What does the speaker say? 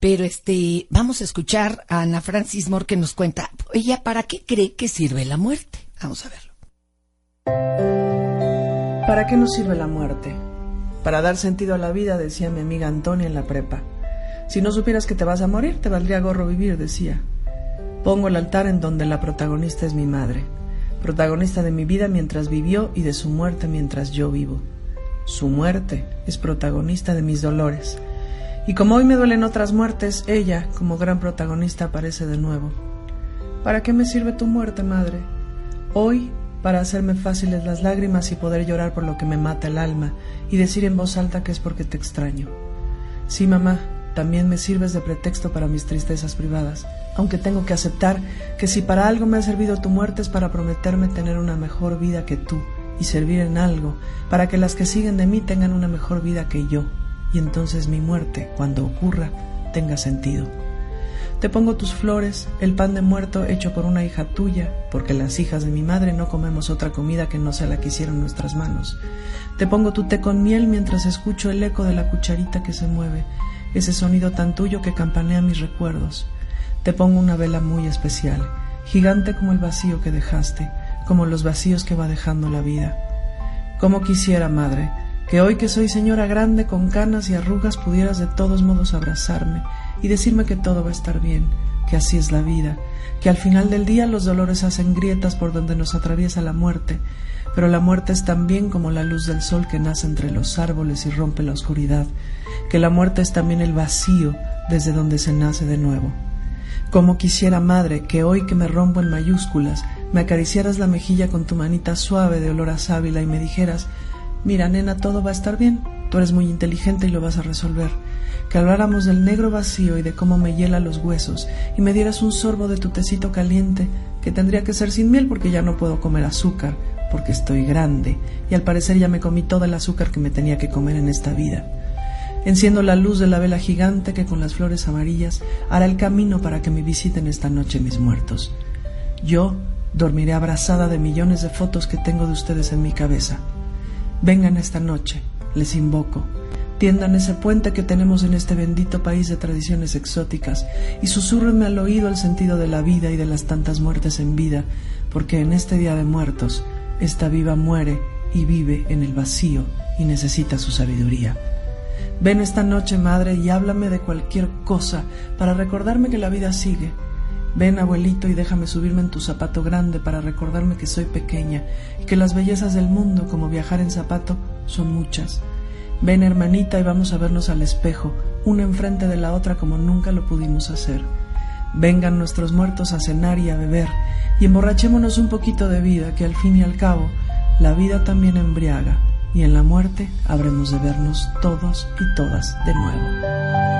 Pero este, vamos a escuchar a Ana Francis Moore que nos cuenta, ella, ¿para qué cree que sirve la muerte? Vamos a verlo. ¿Para qué nos sirve la muerte? Para dar sentido a la vida, decía mi amiga Antonia en la prepa. Si no supieras que te vas a morir, te valdría gorro vivir, decía. Pongo el altar en donde la protagonista es mi madre, protagonista de mi vida mientras vivió y de su muerte mientras yo vivo. Su muerte es protagonista de mis dolores. Y como hoy me duelen otras muertes, ella, como gran protagonista, aparece de nuevo. ¿Para qué me sirve tu muerte, madre? Hoy para hacerme fáciles las lágrimas y poder llorar por lo que me mata el alma y decir en voz alta que es porque te extraño. Sí, mamá, también me sirves de pretexto para mis tristezas privadas, aunque tengo que aceptar que si para algo me ha servido tu muerte es para prometerme tener una mejor vida que tú y servir en algo, para que las que siguen de mí tengan una mejor vida que yo, y entonces mi muerte, cuando ocurra, tenga sentido. Te pongo tus flores, el pan de muerto hecho por una hija tuya, porque las hijas de mi madre no comemos otra comida que no sea la que hicieron nuestras manos. Te pongo tu té con miel mientras escucho el eco de la cucharita que se mueve, ese sonido tan tuyo que campanea mis recuerdos. Te pongo una vela muy especial, gigante como el vacío que dejaste, como los vacíos que va dejando la vida. Como quisiera, madre, que hoy que soy señora grande con canas y arrugas pudieras de todos modos abrazarme y decirme que todo va a estar bien, que así es la vida, que al final del día los dolores hacen grietas por donde nos atraviesa la muerte, pero la muerte es también como la luz del sol que nace entre los árboles y rompe la oscuridad, que la muerte es también el vacío desde donde se nace de nuevo. Como quisiera, madre, que hoy que me rompo en mayúsculas, me acariciaras la mejilla con tu manita suave de olor a sábila y me dijeras, mira, nena, todo va a estar bien, tú eres muy inteligente y lo vas a resolver que habláramos del negro vacío y de cómo me hiela los huesos, y me dieras un sorbo de tu tecito caliente, que tendría que ser sin miel porque ya no puedo comer azúcar, porque estoy grande, y al parecer ya me comí todo el azúcar que me tenía que comer en esta vida. Enciendo la luz de la vela gigante que con las flores amarillas hará el camino para que me visiten esta noche mis muertos. Yo dormiré abrazada de millones de fotos que tengo de ustedes en mi cabeza. Vengan esta noche, les invoco, tiendan ese puente que tenemos en este bendito país de tradiciones exóticas y susurrenme al oído el sentido de la vida y de las tantas muertes en vida, porque en este día de muertos esta viva muere y vive en el vacío y necesita su sabiduría. Ven esta noche, madre, y háblame de cualquier cosa para recordarme que la vida sigue. Ven, abuelito, y déjame subirme en tu zapato grande para recordarme que soy pequeña y que las bellezas del mundo, como viajar en zapato, son muchas Ven hermanita y vamos a vernos al espejo, una enfrente de la otra como nunca lo pudimos hacer. Vengan nuestros muertos a cenar y a beber, y emborrachémonos un poquito de vida, que al fin y al cabo la vida también embriaga, y en la muerte habremos de vernos todos y todas de nuevo.